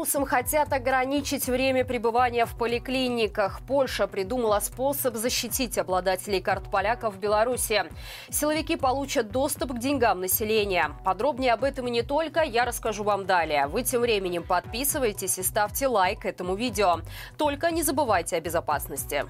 Белорусам хотят ограничить время пребывания в поликлиниках. Польша придумала способ защитить обладателей карт поляка в Беларуси. Силовики получат доступ к деньгам населения. Подробнее об этом и не только я расскажу вам далее. Вы тем временем подписывайтесь и ставьте лайк этому видео. Только не забывайте о безопасности.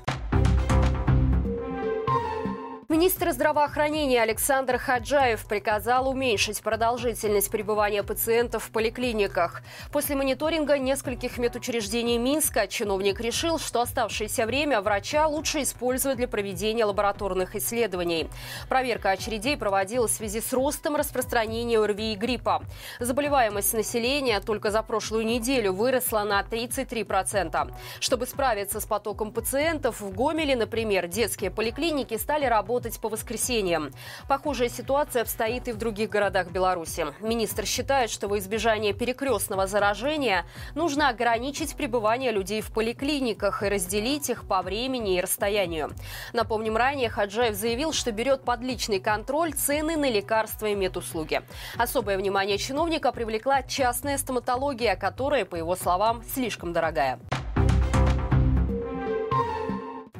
Министр здравоохранения Александр Хаджаев приказал уменьшить продолжительность пребывания пациентов в поликлиниках. После мониторинга нескольких медучреждений Минска чиновник решил, что оставшееся время врача лучше использовать для проведения лабораторных исследований. Проверка очередей проводилась в связи с ростом распространения ОРВИ и гриппа. Заболеваемость населения только за прошлую неделю выросла на 33%. Чтобы справиться с потоком пациентов, в Гомеле, например, детские поликлиники стали работать работать по воскресеньям. Похожая ситуация обстоит и в других городах Беларуси. Министр считает, что во избежание перекрестного заражения нужно ограничить пребывание людей в поликлиниках и разделить их по времени и расстоянию. Напомним, ранее Хаджаев заявил, что берет под личный контроль цены на лекарства и медуслуги. Особое внимание чиновника привлекла частная стоматология, которая, по его словам, слишком дорогая.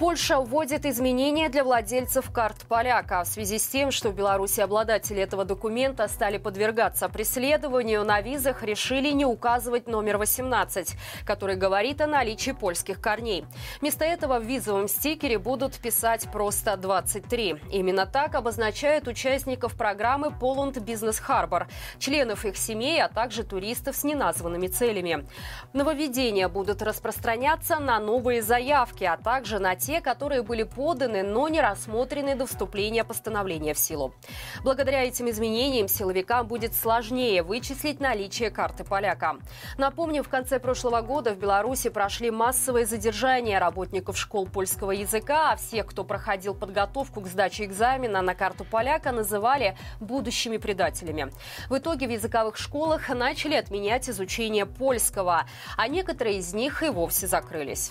Польша вводит изменения для владельцев карт поляка. В связи с тем, что в Беларуси обладатели этого документа стали подвергаться преследованию, на визах решили не указывать номер 18, который говорит о наличии польских корней. Вместо этого в визовом стикере будут писать просто 23. Именно так обозначают участников программы Poland Business Harbor, членов их семей, а также туристов с неназванными целями. Нововведения будут распространяться на новые заявки, а также на те, те, которые были поданы, но не рассмотрены до вступления постановления в силу. Благодаря этим изменениям силовикам будет сложнее вычислить наличие карты поляка. Напомню, в конце прошлого года в Беларуси прошли массовые задержания работников школ польского языка, а всех, кто проходил подготовку к сдаче экзамена на карту поляка, называли будущими предателями. В итоге в языковых школах начали отменять изучение польского, а некоторые из них и вовсе закрылись.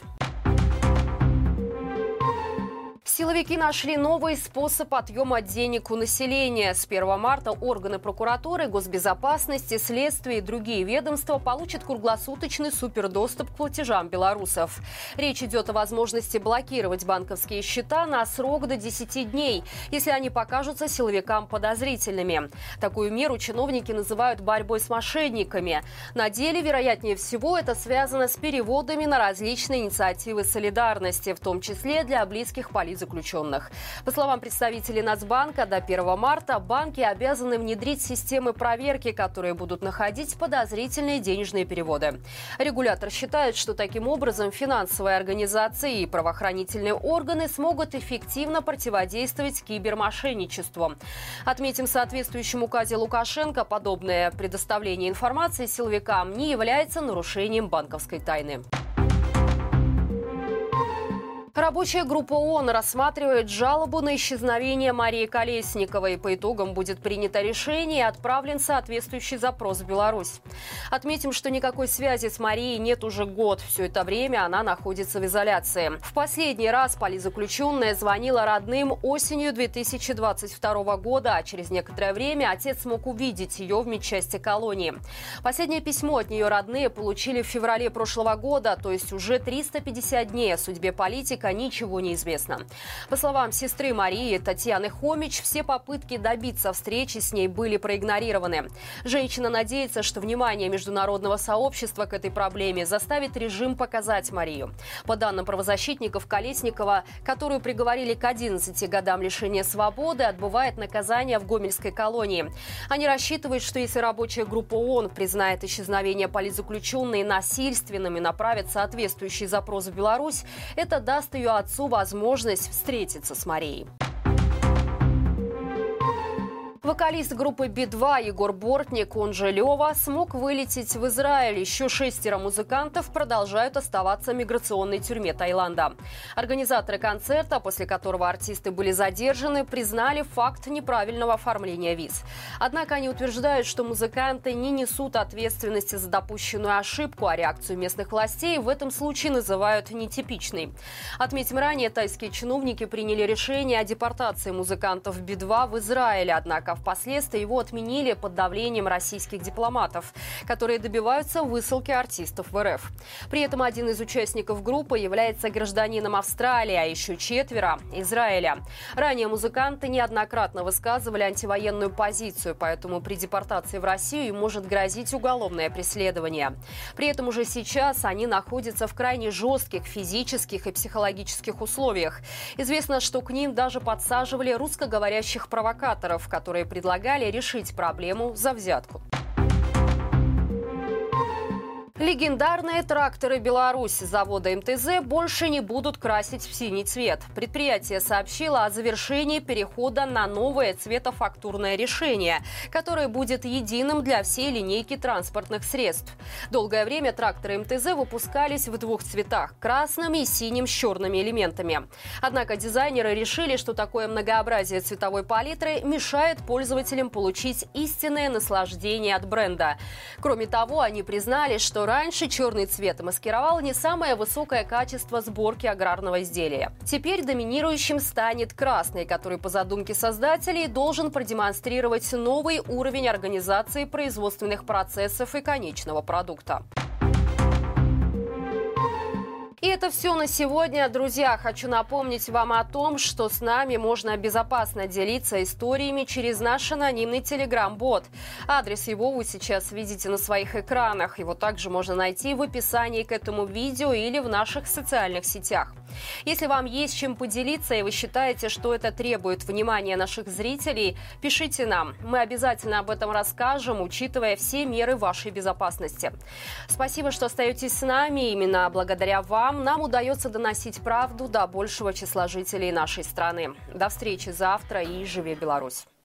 Силовики нашли новый способ отъема денег у населения. С 1 марта органы прокуратуры, госбезопасности, следствия и другие ведомства получат круглосуточный супердоступ к платежам белорусов. Речь идет о возможности блокировать банковские счета на срок до 10 дней, если они покажутся силовикам подозрительными. Такую меру чиновники называют борьбой с мошенниками. На деле, вероятнее всего, это связано с переводами на различные инициативы солидарности, в том числе для близких политзаключенных заключенных. По словам представителей Нацбанка, до 1 марта банки обязаны внедрить системы проверки, которые будут находить подозрительные денежные переводы. Регулятор считает, что таким образом финансовые организации и правоохранительные органы смогут эффективно противодействовать кибермошенничеству. Отметим, в соответствующем указе Лукашенко подобное предоставление информации силовикам не является нарушением банковской тайны. Рабочая группа ООН рассматривает жалобу на исчезновение Марии Колесниковой. По итогам будет принято решение и отправлен соответствующий запрос в Беларусь. Отметим, что никакой связи с Марией нет уже год. Все это время она находится в изоляции. В последний раз политзаключенная звонила родным осенью 2022 года, а через некоторое время отец смог увидеть ее в медчасти колонии. Последнее письмо от нее родные получили в феврале прошлого года, то есть уже 350 дней о судьбе политика пока ничего не известно. По словам сестры Марии Татьяны Хомич, все попытки добиться встречи с ней были проигнорированы. Женщина надеется, что внимание международного сообщества к этой проблеме заставит режим показать Марию. По данным правозащитников, Колесникова, которую приговорили к 11 годам лишения свободы, отбывает наказание в Гомельской колонии. Они рассчитывают, что если рабочая группа ООН признает исчезновение политзаключенной насильственным и направит соответствующий запрос в Беларусь, это даст ее отцу возможность встретиться с Марией. Вокалист группы Би-2 Егор Бортник, он же Лева, смог вылететь в Израиль. Еще шестеро музыкантов продолжают оставаться в миграционной тюрьме Таиланда. Организаторы концерта, после которого артисты были задержаны, признали факт неправильного оформления виз. Однако они утверждают, что музыканты не несут ответственности за допущенную ошибку, а реакцию местных властей в этом случае называют нетипичной. Отметим ранее, тайские чиновники приняли решение о депортации музыкантов Би-2 в Израиль, однако впоследствии его отменили под давлением российских дипломатов, которые добиваются высылки артистов в РФ. При этом один из участников группы является гражданином Австралии, а еще четверо – Израиля. Ранее музыканты неоднократно высказывали антивоенную позицию, поэтому при депортации в Россию им может грозить уголовное преследование. При этом уже сейчас они находятся в крайне жестких физических и психологических условиях. Известно, что к ним даже подсаживали русскоговорящих провокаторов, которые предлагали решить проблему за взятку. Легендарные тракторы «Беларусь» завода МТЗ больше не будут красить в синий цвет. Предприятие сообщило о завершении перехода на новое цветофактурное решение, которое будет единым для всей линейки транспортных средств. Долгое время тракторы МТЗ выпускались в двух цветах – красным и синим с черными элементами. Однако дизайнеры решили, что такое многообразие цветовой палитры мешает пользователям получить истинное наслаждение от бренда. Кроме того, они признали, что раньше черный цвет маскировал не самое высокое качество сборки аграрного изделия. Теперь доминирующим станет красный, который по задумке создателей должен продемонстрировать новый уровень организации производственных процессов и конечного продукта. И это все на сегодня. Друзья, хочу напомнить вам о том, что с нами можно безопасно делиться историями через наш анонимный телеграм-бот. Адрес его вы сейчас видите на своих экранах. Его также можно найти в описании к этому видео или в наших социальных сетях. Если вам есть чем поделиться и вы считаете, что это требует внимания наших зрителей, пишите нам. Мы обязательно об этом расскажем, учитывая все меры вашей безопасности. Спасибо, что остаетесь с нами. Именно благодаря вам вам нам удается доносить правду до большего числа жителей нашей страны. До встречи завтра и живи Беларусь!